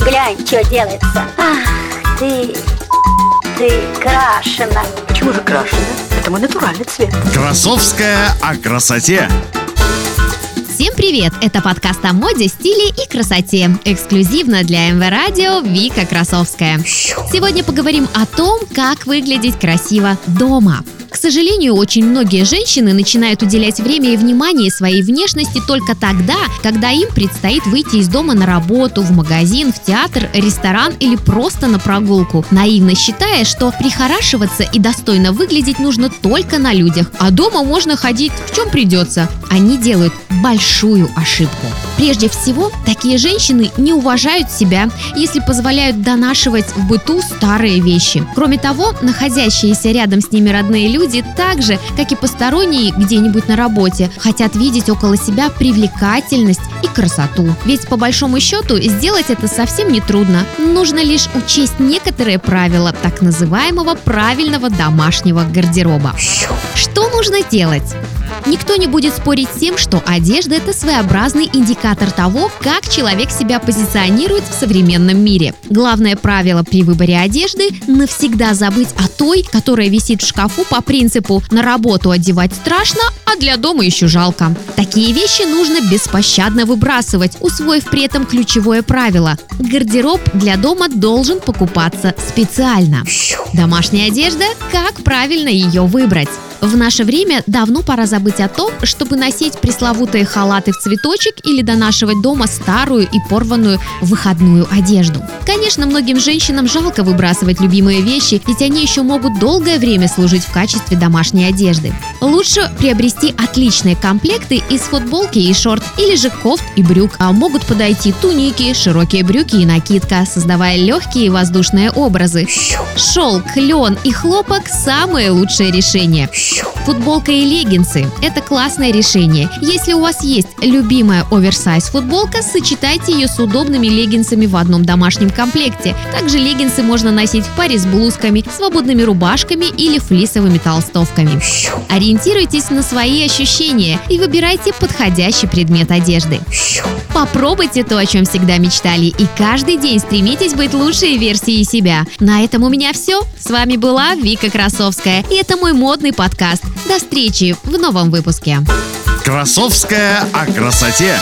Глянь, что делается. Ах, ты, ты крашена. Почему же крашена? Это мой натуральный цвет. Красовская о красоте. Всем привет! Это подкаст о моде, стиле и красоте. Эксклюзивно для МВ Радио Вика Красовская. Сегодня поговорим о том, как выглядеть красиво дома. К сожалению, очень многие женщины начинают уделять время и внимание своей внешности только тогда, когда им предстоит выйти из дома на работу, в магазин, в театр, ресторан или просто на прогулку, наивно считая, что прихорашиваться и достойно выглядеть нужно только на людях, а дома можно ходить в чем придется. Они делают большую ошибку. Прежде всего, такие женщины не уважают себя, если позволяют донашивать в быту старые вещи. Кроме того, находящиеся рядом с ними родные люди люди так же, как и посторонние где-нибудь на работе, хотят видеть около себя привлекательность и красоту. Ведь по большому счету сделать это совсем не трудно. Нужно лишь учесть некоторые правила так называемого правильного домашнего гардероба. Что нужно делать? Никто не будет спорить с тем, что одежда – это своеобразный индикатор того, как человек себя позиционирует в современном мире. Главное правило при выборе одежды – навсегда забыть о той, которая висит в шкафу по принципу «на работу одевать страшно, а для дома еще жалко». Такие вещи нужно беспощадно выбрасывать, усвоив при этом ключевое правило – гардероб для дома должен покупаться специально. Домашняя одежда – как правильно ее выбрать? В наше время давно пора забыть о том, чтобы носить пресловутые халаты в цветочек или донашивать дома старую и порванную выходную одежду. Конечно, многим женщинам жалко выбрасывать любимые вещи, ведь они еще могут долгое время служить в качестве домашней одежды. Лучше приобрести отличные комплекты из футболки и шорт или же кофт и брюк. А могут подойти туники, широкие брюки и накидка, создавая легкие и воздушные образы. Шелк, лен и хлопок – самое лучшее решение. Футболка и леггинсы – это классное решение. Если у вас есть любимая оверсайз футболка, сочетайте ее с удобными леггинсами в одном домашнем комплекте. Также леггинсы можно носить в паре с блузками, свободными рубашками или флисовыми толстовками. Ориентируйтесь на свои ощущения и выбирайте подходящий предмет одежды. Попробуйте то, о чем всегда мечтали, и каждый день стремитесь быть лучшей версией себя. На этом у меня все. С вами была Вика Красовская, и это мой модный подкаст. До встречи в новом выпуске. Красовская о красоте.